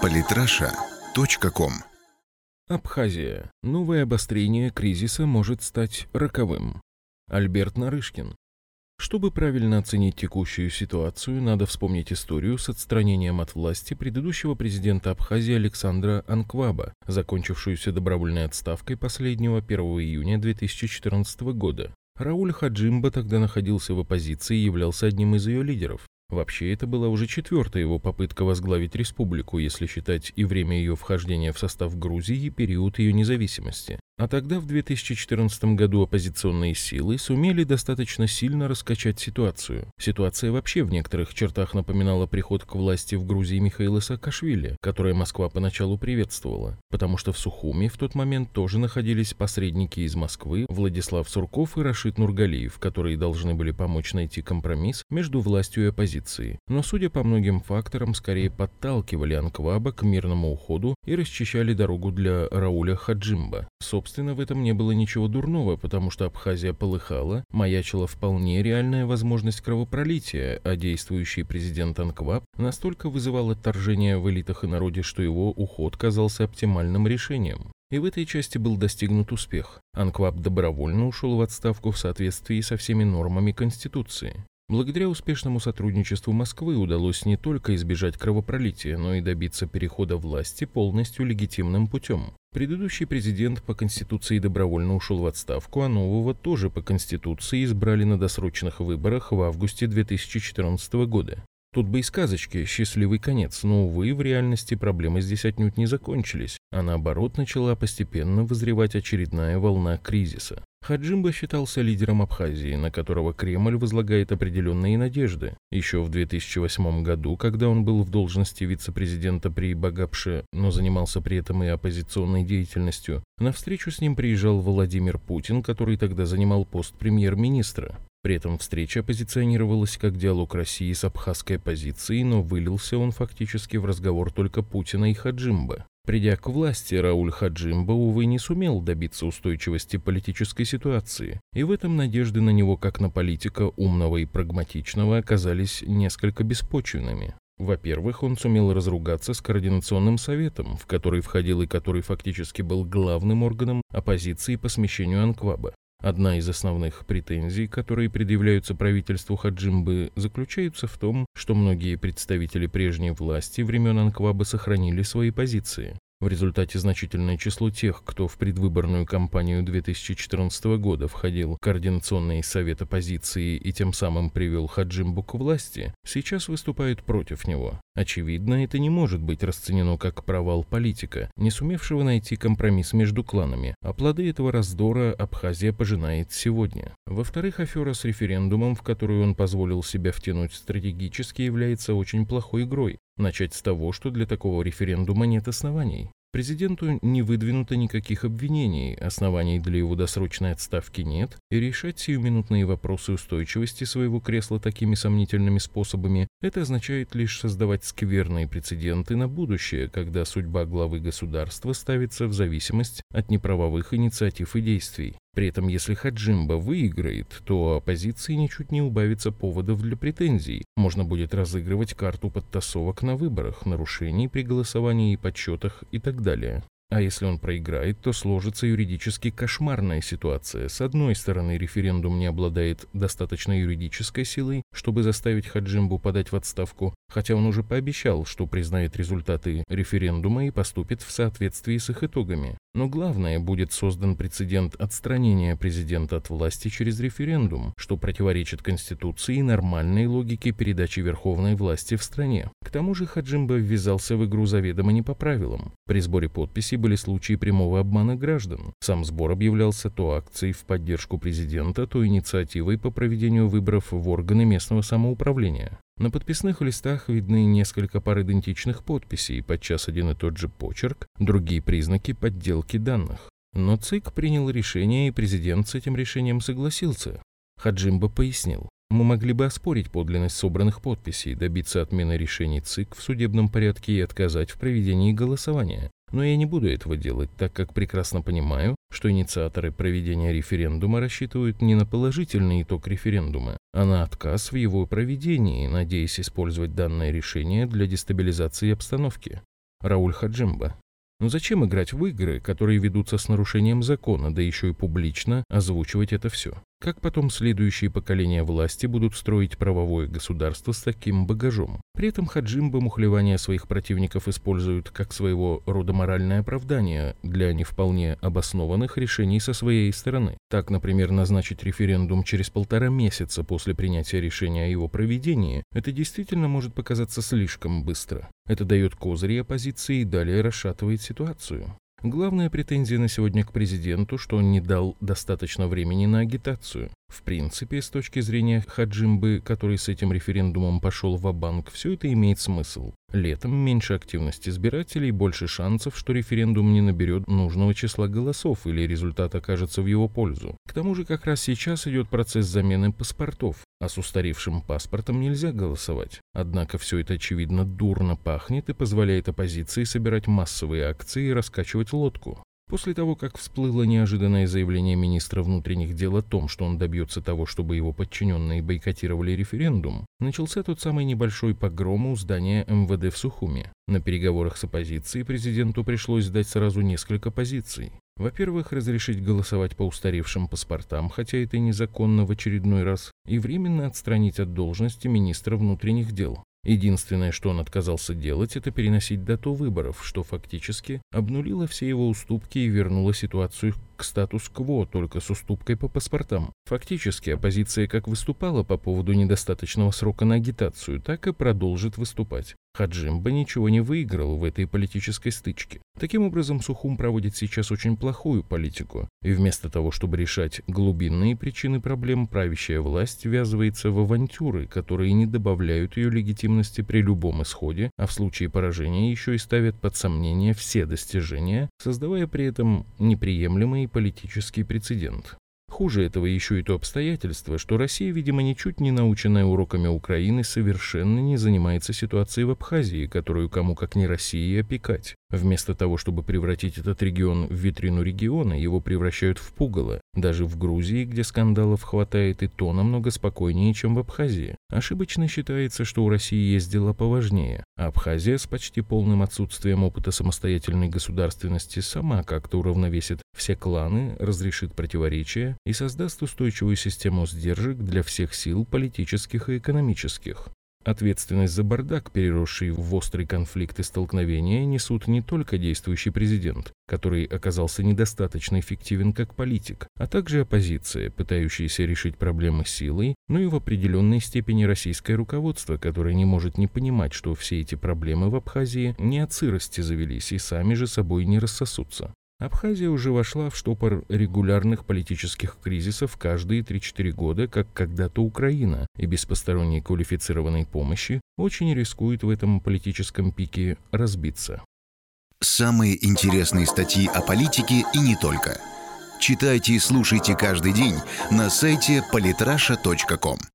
Политраша.ком Абхазия. Новое обострение кризиса может стать роковым. Альберт Нарышкин. Чтобы правильно оценить текущую ситуацию, надо вспомнить историю с отстранением от власти предыдущего президента Абхазии Александра Анкваба, закончившуюся добровольной отставкой последнего 1 июня 2014 года. Рауль Хаджимба тогда находился в оппозиции и являлся одним из ее лидеров. Вообще, это была уже четвертая его попытка возглавить республику, если считать и время ее вхождения в состав Грузии, и период ее независимости. А тогда, в 2014 году, оппозиционные силы сумели достаточно сильно раскачать ситуацию. Ситуация вообще в некоторых чертах напоминала приход к власти в Грузии Михаила Саакашвили, которое Москва поначалу приветствовала, потому что в Сухуми в тот момент тоже находились посредники из Москвы Владислав Сурков и Рашид Нургалиев, которые должны были помочь найти компромисс между властью и оппозицией. Но, судя по многим факторам, скорее подталкивали Анкваба к мирному уходу и расчищали дорогу для Рауля Хаджимба. Собственно, в этом не было ничего дурного, потому что Абхазия полыхала, маячила вполне реальная возможность кровопролития, а действующий президент Анкваб настолько вызывал отторжение в элитах и народе, что его уход казался оптимальным решением. И в этой части был достигнут успех. Анкваб добровольно ушел в отставку в соответствии со всеми нормами Конституции. Благодаря успешному сотрудничеству Москвы удалось не только избежать кровопролития, но и добиться перехода власти полностью легитимным путем. Предыдущий президент по Конституции добровольно ушел в отставку, а нового тоже по Конституции избрали на досрочных выборах в августе 2014 года. Тут бы и сказочки, счастливый конец, но, увы, в реальности проблемы здесь отнюдь не закончились, а наоборот начала постепенно вызревать очередная волна кризиса. Хаджимба считался лидером Абхазии, на которого Кремль возлагает определенные надежды. Еще в 2008 году, когда он был в должности вице-президента при Багапше, но занимался при этом и оппозиционной деятельностью, на встречу с ним приезжал Владимир Путин, который тогда занимал пост премьер-министра. При этом встреча позиционировалась как диалог России с абхазской оппозицией, но вылился он фактически в разговор только Путина и Хаджимба. Придя к власти, Рауль Хаджимба, увы, не сумел добиться устойчивости политической ситуации, и в этом надежды на него как на политика умного и прагматичного оказались несколько беспочвенными. Во-первых, он сумел разругаться с Координационным советом, в который входил и который фактически был главным органом оппозиции по смещению Анкваба. Одна из основных претензий, которые предъявляются правительству Хаджимбы, заключается в том, что многие представители прежней власти времен Анкваба сохранили свои позиции. В результате значительное число тех, кто в предвыборную кампанию 2014 года входил в Координационный совет оппозиции и тем самым привел Хаджимбу к власти, сейчас выступают против него. Очевидно, это не может быть расценено как провал политика, не сумевшего найти компромисс между кланами, а плоды этого раздора Абхазия пожинает сегодня. Во-вторых, афера с референдумом, в которую он позволил себя втянуть стратегически, является очень плохой игрой. Начать с того, что для такого референдума нет оснований. Президенту не выдвинуто никаких обвинений, оснований для его досрочной отставки нет, и решать сиюминутные вопросы устойчивости своего кресла такими сомнительными способами – это означает лишь создавать скверные прецеденты на будущее, когда судьба главы государства ставится в зависимость от неправовых инициатив и действий. При этом, если Хаджимба выиграет, то оппозиции ничуть не убавится поводов для претензий. Можно будет разыгрывать карту подтасовок на выборах, нарушений при голосовании и подсчетах и так далее. А если он проиграет, то сложится юридически кошмарная ситуация. С одной стороны, референдум не обладает достаточной юридической силой, чтобы заставить Хаджимбу подать в отставку, хотя он уже пообещал, что признает результаты референдума и поступит в соответствии с их итогами. Но главное, будет создан прецедент отстранения президента от власти через референдум, что противоречит Конституции и нормальной логике передачи верховной власти в стране. Тому же Хаджимба ввязался в игру заведомо не по правилам. При сборе подписей были случаи прямого обмана граждан. Сам сбор объявлялся то акцией в поддержку президента, то инициативой по проведению выборов в органы местного самоуправления. На подписных листах видны несколько пар идентичных подписей, подчас один и тот же почерк, другие признаки подделки данных. Но ЦИК принял решение, и президент с этим решением согласился. Хаджимба пояснил. Мы могли бы оспорить подлинность собранных подписей, добиться отмены решений ЦИК в судебном порядке и отказать в проведении голосования. Но я не буду этого делать, так как прекрасно понимаю, что инициаторы проведения референдума рассчитывают не на положительный итог референдума, а на отказ в его проведении, надеясь использовать данное решение для дестабилизации обстановки. Рауль Хаджимба. Но зачем играть в игры, которые ведутся с нарушением закона, да еще и публично озвучивать это все? Как потом следующие поколения власти будут строить правовое государство с таким багажом? При этом Хаджимба мухлевание своих противников используют как своего рода моральное оправдание для не вполне обоснованных решений со своей стороны. Так, например, назначить референдум через полтора месяца после принятия решения о его проведении, это действительно может показаться слишком быстро. Это дает козыри оппозиции и далее расшатывает ситуацию. Главная претензия на сегодня к президенту, что он не дал достаточно времени на агитацию. В принципе, с точки зрения Хаджимбы, который с этим референдумом пошел в банк все это имеет смысл. Летом меньше активности избирателей, больше шансов, что референдум не наберет нужного числа голосов или результат окажется в его пользу. К тому же как раз сейчас идет процесс замены паспортов, а с устаревшим паспортом нельзя голосовать. Однако все это очевидно дурно пахнет и позволяет оппозиции собирать массовые акции и раскачивать лодку. После того, как всплыло неожиданное заявление министра внутренних дел о том, что он добьется того, чтобы его подчиненные бойкотировали референдум, начался тот самый небольшой погром у здания МВД в Сухуме. На переговорах с оппозицией президенту пришлось сдать сразу несколько позиций. Во-первых, разрешить голосовать по устаревшим паспортам, хотя это незаконно в очередной раз, и временно отстранить от должности министра внутренних дел. Единственное, что он отказался делать, это переносить дату выборов, что фактически обнулило все его уступки и вернуло ситуацию к статус-кво, только с уступкой по паспортам. Фактически оппозиция как выступала по поводу недостаточного срока на агитацию, так и продолжит выступать. Хаджимба ничего не выиграл в этой политической стычке. Таким образом, Сухум проводит сейчас очень плохую политику, и вместо того, чтобы решать глубинные причины проблем, правящая власть ввязывается в авантюры, которые не добавляют ее легитимности при любом исходе, а в случае поражения еще и ставят под сомнение все достижения, создавая при этом неприемлемый политический прецедент. Хуже этого еще и то обстоятельство, что Россия, видимо, ничуть не наученная уроками Украины, совершенно не занимается ситуацией в Абхазии, которую кому как не России опекать. Вместо того, чтобы превратить этот регион в витрину региона, его превращают в пугало. Даже в Грузии, где скандалов хватает, и то намного спокойнее, чем в Абхазии. Ошибочно считается, что у России есть дела поважнее. А Абхазия с почти полным отсутствием опыта самостоятельной государственности сама как-то уравновесит все кланы, разрешит противоречия и создаст устойчивую систему сдержек для всех сил политических и экономических. Ответственность за бардак, переросший в острый конфликт и столкновения, несут не только действующий президент, который оказался недостаточно эффективен как политик, а также оппозиция, пытающаяся решить проблемы силой, но и в определенной степени российское руководство, которое не может не понимать, что все эти проблемы в Абхазии не от сырости завелись и сами же собой не рассосутся. Абхазия уже вошла в штопор регулярных политических кризисов каждые 3-4 года, как когда-то Украина, и без посторонней квалифицированной помощи очень рискует в этом политическом пике разбиться. Самые интересные статьи о политике и не только. Читайте и слушайте каждый день на сайте polytrasha.com.